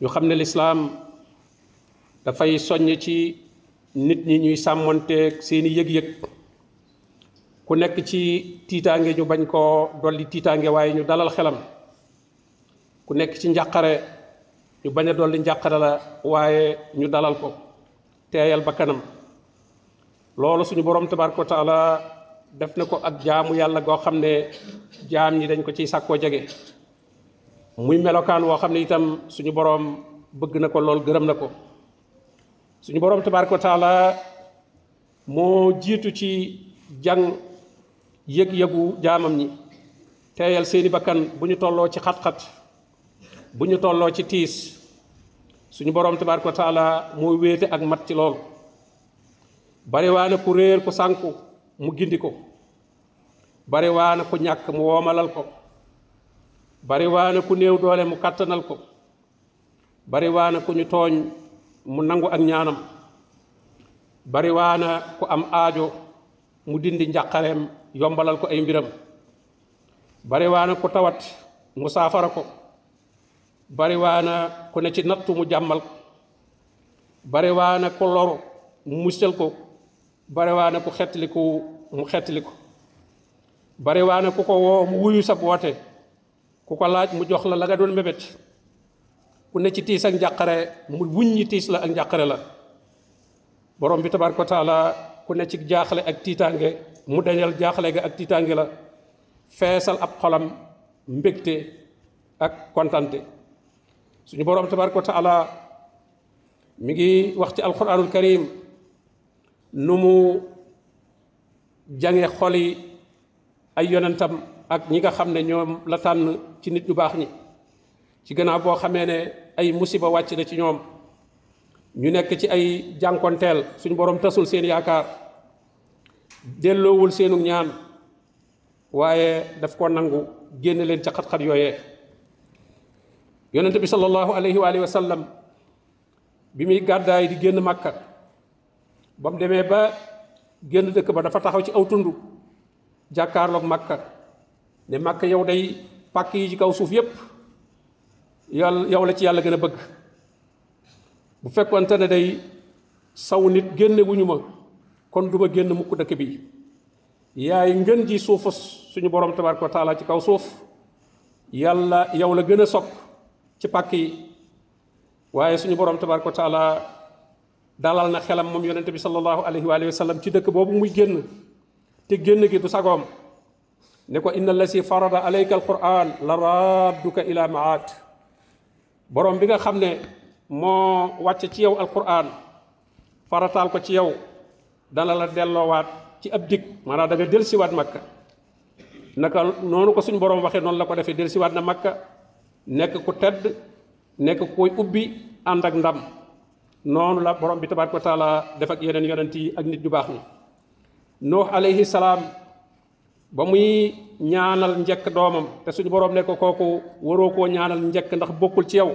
ñu xam ne lislaam dafay soññ ci nit ñi ñuy sàmmonteeg seeni yëg-yëg ku nekk ci tiitaange ñu bañ koo dolli tiitaange waaye ñu dalal xelam ku nekk ci njàqare ñu bañ a dolli njàqare la waaye ñu dalal ko teeyal ba kanam loolu suñu borom tabaaraka wa taala def na ko ak jaamu yàlla goo xam ne jaam ñi dañ ko ciy sàkkoo jege muy melokaan woo xam ne itam suñu boroom bëgg na ko lool gërëm na ko suñu boroom tabaaraka wa taala moo jiitu ci jàng yëg-yëgu jaamam ñi teeyal seeni bakkan bu ñu tolloo ci xat-xat bu ñu tolloo ci tiis suñu boroom tabaaraka wa taala moo wéete ak mat ci loolu bari waa na ku réer ku sànku mu gindi ko bari waa na ku ñàkk mu woomalal ko bari waa na ku néew doole mu kàttanal ko bari waa na ku ñu tooñ mu nangu ak ñaanam bari waa na ku am aajo mu dindi njàqareem yombalal ko ay mbiram bari waa na ku tawat mu saafara ko bari waa na ku ne ci nattu mu jàmmal ko bari waa na ku loru mu musal ko bare waa na ku xettali ku mu xettali ko bare waa na ku ko woo mu wuyu sab woote ku ko laaj mu jox la la nga doon mébét ku ne ci tiis ak njàqare mu wuññi tiis la ak njàqare la borom bi tabaaraka taala ku ne ci jaaxle ak tiitaange mu dañal jaaxle ga ak tiitaange la feesal ab xolam mbégte ak kontante suñu borom tabaaraka taala mi ngi wax ci alquranul karim nu mu jange xol yi ay yonentam ak ñi nga xam ne ñoom la tànn ci nit ñu baax ñi ci gannaaw boo xamee ne ay musiba wàcc na ci ñoom ñu nekk ci ay jànkonteel suñ borom tasul seen yaakaar delloowul seenu ñaan waaye daf ko nangu génn leen ca xat-xat yooyee yonente bi sallallahu alayhi wa alihi wa sallam bi muy gàddaay di génn màkka ba mu demee ba génn dëkk ba dafa taxaw ci aw tund jàkkaarloog màkka ne màkka yow day pàkk yi ci kaw suuf yépp yàlla yow la ci yàlla gën a bëgg bu fekkonte ne day saw nit génne wuñu ma kon du ma génn mukk dëkk bi yaay ngën ji suufus suñu borom tabaraka wa taala ci kaw suuf yàlla yow la gën a sopp ci pàkk yi waaye suñu borom tabaraka taala dalal na xelam moom yonente bi sallallahu alayhi wa sallam ci dëkk boobu muy génn te génn gi du sagoom ne ko inna lasi farada alayka alquran la radduka ila maat borom bi nga xam ne moo wàcce ci yow alquran farataal ko ci yow dana la delloowaat ci ab dig maanaam da nga del siwaat makka naka noonu ko suñ borom waxee noonu la ko defee del siwaat na makka nekk ku tedd nekk kuy ubbi ànd ak ndam noonu la borom bi tabaaraka wa taala def ak yeneen yonent yi ak nit ñu baax ñi nuux alayhi salaam ba muy ñaanal njëkk doomam te suñu borom ne ko kooku waroo koo ñaanal njëkk ndax bokkul ci yow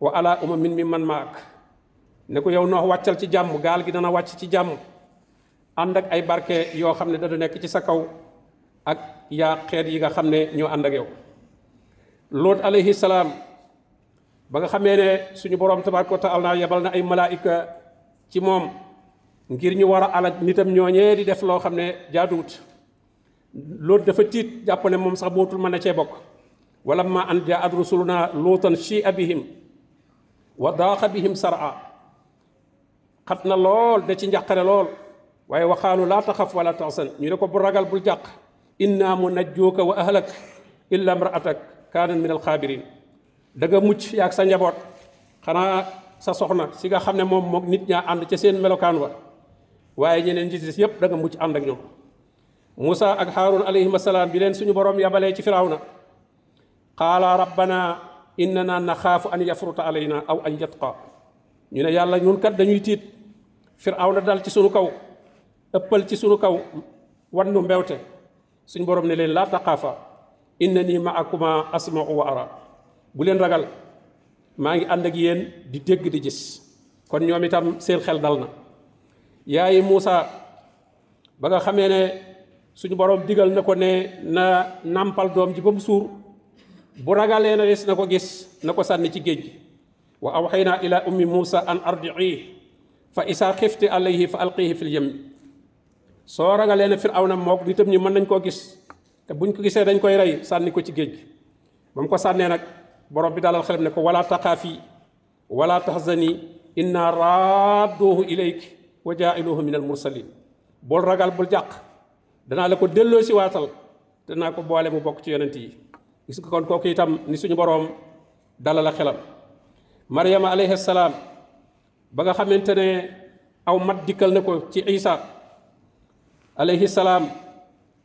wa ala umamin mi man maak ne ko yow noox wàccal ci jàmm gaal gi dana wàcc ci jàmm ànd ak ay barke yoo xam ne dana nekk ci sa kaw ak yaa xeet yi nga xam ne ñoo ànd ak yow loot alayhi salaam ba nga xamee ne suñu borom tabaraka wa taala yebal na ay malaayika ci moom ngir ñu war a alak nitam ñooñee di def loo xam ne jaaduwut loolu dafa tiit jàpp ne moom sax bootul mën a cee bokk wala ma an jaa at rusuluna luutan chi abihim wa daaxa bihim sara xat na lool da ci njàqare lool waaye waxaalu laa taxaf wala taxsan ñu ne ko bu ragal bul jàq inna mu najjooka wa ahlak illa mraatak kaanat min alxaabirin da nga mucc yaag sa njaboot xanaa sa soxna si nga xam ne moom moom nit ñaa ànd ca seen melokaan wa waaye ñeneen ñi ci des yépp da nga mucc ànd ak ñoom Muusa ak Haarun alayhim assalaam bi leen suñu borom yabalee ci Firawna qaala rabbana innana naxaafu an yafruta alayna aw an yatqa ñu ne yàlla ñun kat dañuy tiit Firawna dal ci suñu kaw ëppal ci suñu kaw wan nu mbewte suñu borom ne leen laa taqaafa innani maakuma asmau wa ara bu leen ragal maa ngi ànd ak yéen di dégg di gis kon ñoom itam seen xel dal na yaayi Muusa ba nga xamee ne suñu borom digal na ko ne na nàmpal doom ji ba mu suur bu ragalee na des na ko gis na ko sànni ci géej gi wa awxaynaa ila ummi muusa an ardiihi fa isaa xifti alayhi fa alqihi fil yem soo ragalee na firawna mook nitam ñi mën nañ koo gis te buñ ko gisee dañ koy rey sànni ko ci géej gi ba mu ko sànnee nag borom bi dalal xelam ne ko wala taqaafi wala tahzani inna radduhu ilayki wa jaa'iluhu min al mursalin bul ragal bul jàq danaa la ko delloo si waatal te naa ko boole mu bokk ci yonent yi gis nga kon kooku itam ni suñu boroom dalal a xelam maryama alayhi salaam ba nga xamante ne aw mat dikkal na ko ci isa alayhi salaam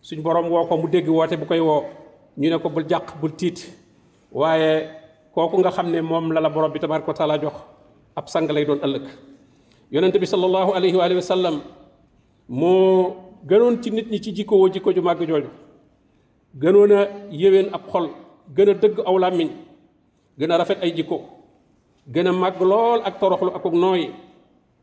suñ borom woo ko mu dégg woote bu koy woo ñu ne ko bul jàq bul tiit waaye kooku nga xam ne moom la la borom bi tabaraka wa taala jox ab sang lay doon ëllëg yonente bi sallallahu alayhi wa alihi wa sallam moo gënoon ci nit ñi ci jikko woo jikko ju màgg jooju gënoon a yéwén ab xol gën a dëgg aw làmmiñ gën a rafet ay jikko gën a màgg lool ak toroxlu ak ak nooy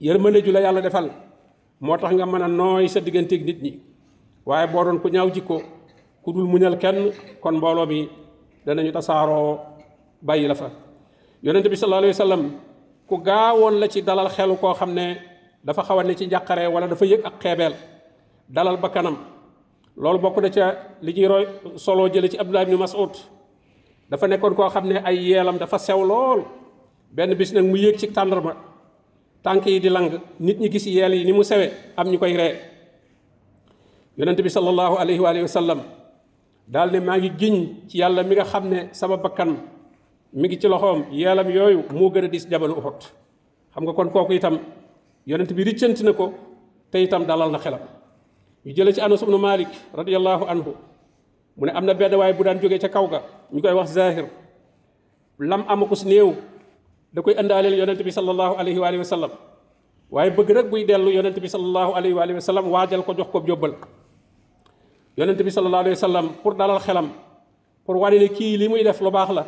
yërmande ju la yàlla defal moo tax nga mën a nooy sa digganteeg nit ñi waaye boo doon ku ñaaw jikko ku dul muñal kenn kon mbooloo bi danañu tasaaroo bàyyi la fa yonente bi sallallahu alayhi wa sallam ku gaawoon la ci dalal xelu koo xam ne dafa xaw a ne ci njàqare wala dafa yëg ak xeebeel dalal ba kanam loolu bokk na ca li ñuy roy solo jële ci Abdullah ibn Mas'ud dafa nekkoon koo xam ne ay yeelam dafa sew lool benn bis nag mu yéeg ci tàndarma tànk yi di lang nit ñi gis yeel yi ni mu sewe am ñu koy ree yonent bi sallallahu alayhi wa alihi wa sallam daal ne maa ngi giñ ci yàlla mi nga xam ne sama bakkan mi ngi ci loxoom yeelam yooyu moo gën a dis jabalu Uhud xam nga kon kooku itam yonent bi riccanti na ko te itam dalal na xelam ñu jële ci anas ibnu malik radiallahu anhu mu ne am na benn waay bu daan jógee ca kaw ga ñu koy wax zahir lam amakus néew da koy indaaleel yonent bi sallallahu alayhi wa alihi wa sallam waaye bëgg rek buy dellu yonent bi sallallahu alayhi wa alihi wa sallam waajal ko jox ko jóbbal yonent bi sallallahu alayhi wa sallam pour dalal xelam pour wane ne kii li muy def lu baax la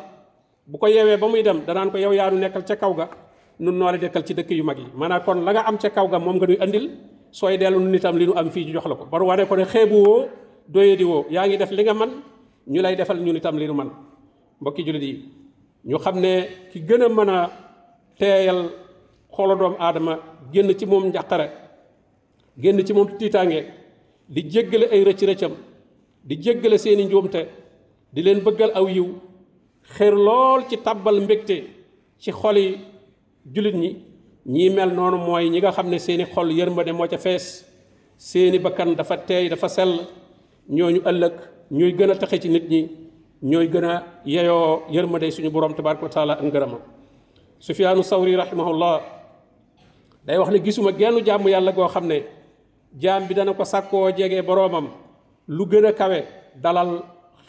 bu ko yeewee ba muy dem danaan ko yow yaa nu nekkal ca kaw ga nun noo la dekkal ci dëkk yu mag yi maanaam kon la nga am ca kaw ga moom nga nuy andil sooy dellu nu nitam li nu am fii ñu jox la ko ba wane ko ne xeebu woo doyee di woo yaa ngi def li nga man ñu lay defal ñu nitam li nu man mbokki jullit yi ñu xam ne ki gën a mën a teeyal xolo doom aadama génn ci moom njàqare génn ci moom tiitaange di jéggale ay rëcc rëccam di jéggale seeni njuumte di leen bëggal aw yiw xër lool ci tàbbal mbégte ci xol yi jullit ñi ñii mel noonu mooy ñi nga xam ne seeni xol yërmande moo ca fees seeni bakkan dafa teey dafa sell ñooñu ëllëg ñooy gën a taxe ci nit ñi ñooy gën a yeyoo yërmande suñu borom tabaaraka wa taala ak ngërëmam Sufyaanu Sawri rahimahullah day wax ne gisuma genn jàmm yàlla goo xam ne jaam bi dana ko sàkkoo jege boroomam lu gën a kawe dalal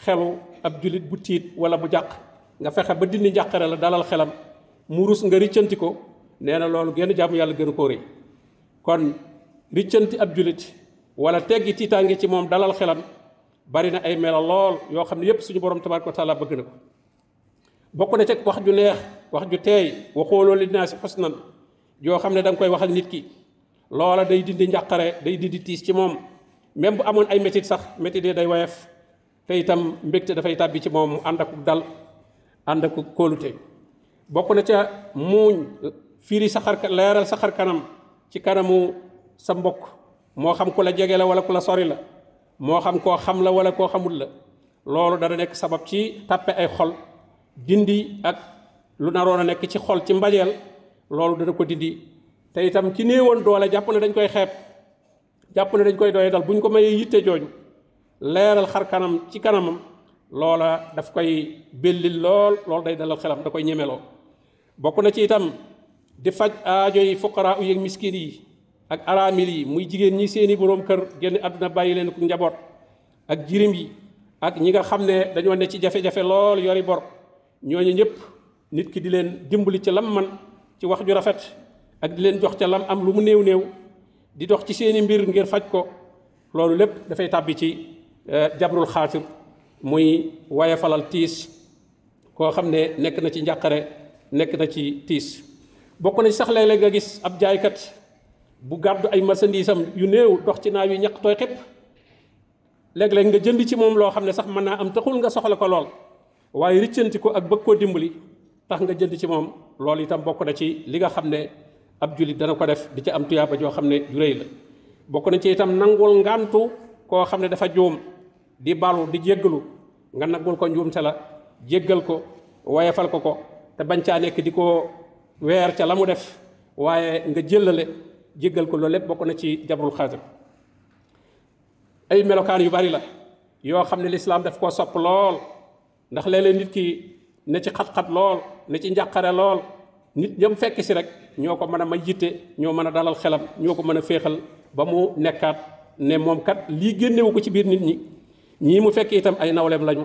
xelu ab jullit bu tiit wala bu jàq nga fexe ba dindi njàqare la dalal xelam mu rus nga riccanti ko nee na loolu genn jàmm yàlla gën a koo rëy kon riccanti ab jullit wala teggi tiitaange ci moom dalal xelam bari na ay melo lool yoo xam ne yépp suñu borom tabaaraka wa taala bëgg na ko bokk na ca wax ju neex wax ju teey waxooloo li naa si xusnan joo xam ne da nga koy wax ak nit ki loola day dindi njàqare day dindi tiis ci moom même bu amoon ay métit sax métit yi day woyof te itam mbégte dafay tàbbi ci moom mu ànd ak dal ànd ak kóolute bokk na ca muuñ firi sa xar leeral sa xar kanam ci kanamu sa mbokk moo xam ku la jege la wala ku la sori la moo xam koo xam la wala koo xamul la loolu dana nekk sabab ci tàppe ay xol dindi ak lu naroon a nekk ci xol ci mbañeel loolu dana ko dindi te itam ci néewoon doole jàpp ne dañ koy xeeb jàpp ne dañ koy doye dal bu ñu ko mayee yitte jooju leeral xar kanam ci kanamam loola daf koy bellil lool loolu day dalal xelam da koy ñemeloo bokk na ci itam di faj aajo yi fuqaraa yi ak miskin yi ak araamil yi muy jigéen ñi seeni boroom kër génn àdduna bàyyi leen ku njaboot ak jirim yi ak ñi nga xam ne dañoo ne ci jafe-jafe lool yori bor ñooñu ñëpp nit ki di leen dimbali ci lam man ci wax ju rafet ak di leen jox ca lam am lu mu néew néew di dox ci seeni mbir ngir faj ko loolu lépp dafay tàbbi ci eh, jabrul xaatir muy waye falal tiis koo xam ne nekk na ci njàqare nekk na ci tiis bokk na sax léeg-léeg nga gis ab jaaykat bu gàddu ay marchandise yu néew dox ci naaw yu ñaq tooy xépp léeg-léeg nga jënd ci moom loo xam ne sax mën naa am taxul nga soxla ko lool waaye riccanti ko ak bëgg koo dimbali tax nga jënd ci moom loolu itam bokk na ci li nga xam ne ab jullit dana ko def di ci am tuyaaba joo xam ne ju rëy la bokk na ci itam nangul ngàntu koo xam ne dafa juum di balu di jéggalu nga nangul ko njuumte la jéggal ko woyefal ko ko te bañ caa nekk di ko weer ca la mu def waaye nga jëllale jéggal ko loolu lépp bokk na ci jabrul xaadir ay melokaan yu bari la yoo xam ne lislaam daf koo sopp lool ndax léeg-léeg nit ki ne ci xat-xat lool ne ci njàqare lool nit ñam fekk si rek ñoo ko mën a may yitte ñoo mën a dalal xelam ñoo ko mën a féexal ba mu nekkaat ne moom kat lii génnewu ko ci biir nit ñi ñii mu fekk itam ay nawleem lañu